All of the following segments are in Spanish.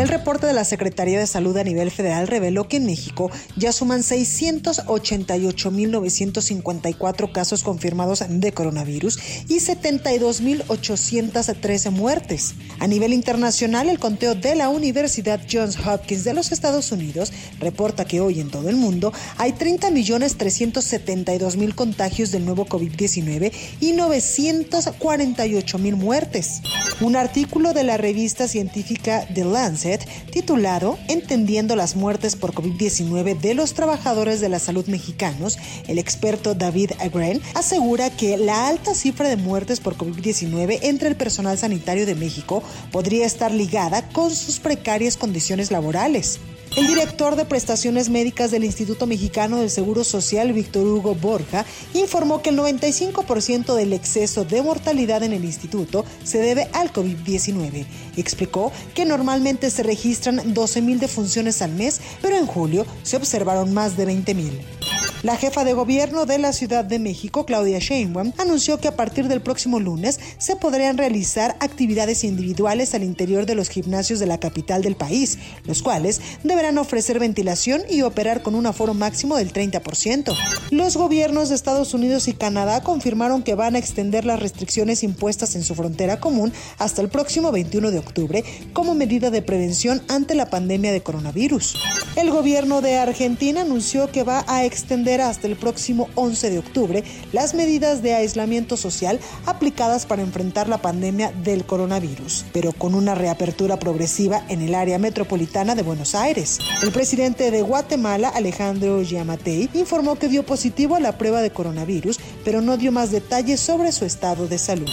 El reporte de la Secretaría de Salud a nivel federal reveló que en México ya suman 688.954 casos confirmados de coronavirus y 72.813 muertes. A nivel internacional, el conteo de la Universidad Johns Hopkins de los Estados Unidos reporta que hoy en todo el mundo hay 30.372.000 contagios del nuevo COVID-19 y 948.000 muertes. Un artículo de la revista científica The Lancet titulado Entendiendo las muertes por COVID-19 de los trabajadores de la salud mexicanos, el experto David Agren asegura que la alta cifra de muertes por COVID-19 entre el personal sanitario de México podría estar ligada con sus precarias condiciones laborales. El director de prestaciones médicas del Instituto Mexicano del Seguro Social, Víctor Hugo Borja, informó que el 95% del exceso de mortalidad en el instituto se debe al COVID-19. Explicó que normalmente se registran 12.000 defunciones al mes, pero en julio se observaron más de 20.000. La jefa de gobierno de la Ciudad de México, Claudia Sheinbaum, anunció que a partir del próximo lunes se podrían realizar actividades individuales al interior de los gimnasios de la capital del país, los cuales deberán ofrecer ventilación y operar con un aforo máximo del 30%. Los gobiernos de Estados Unidos y Canadá confirmaron que van a extender las restricciones impuestas en su frontera común hasta el próximo 21 de octubre como medida de prevención ante la pandemia de coronavirus. El gobierno de Argentina anunció que va a extender hasta el próximo 11 de octubre las medidas de aislamiento social aplicadas para enfrentar la pandemia del coronavirus, pero con una reapertura progresiva en el área metropolitana de Buenos Aires. El presidente de Guatemala, Alejandro Giamatei, informó que dio positivo a la prueba de coronavirus, pero no dio más detalles sobre su estado de salud.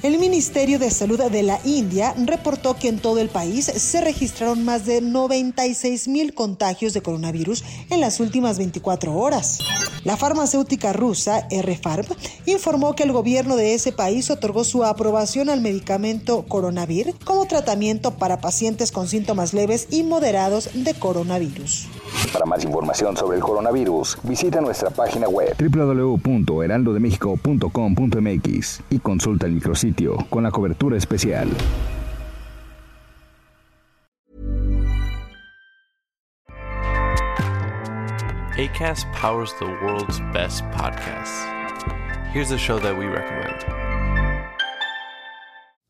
El Ministerio de Salud de la India reportó que en todo el país se registraron más de 96 mil contagios de coronavirus en las últimas 24 horas. La farmacéutica rusa RFARM informó que el gobierno de ese país otorgó su aprobación al medicamento Coronavir como tratamiento para pacientes con síntomas leves y moderados de coronavirus. Para más información sobre el coronavirus, visita nuestra página web www.heraldodemexico.com.mx y consulta el micrositio con la cobertura especial. ACAST powers the world's best podcasts. Here's a show that we recommend.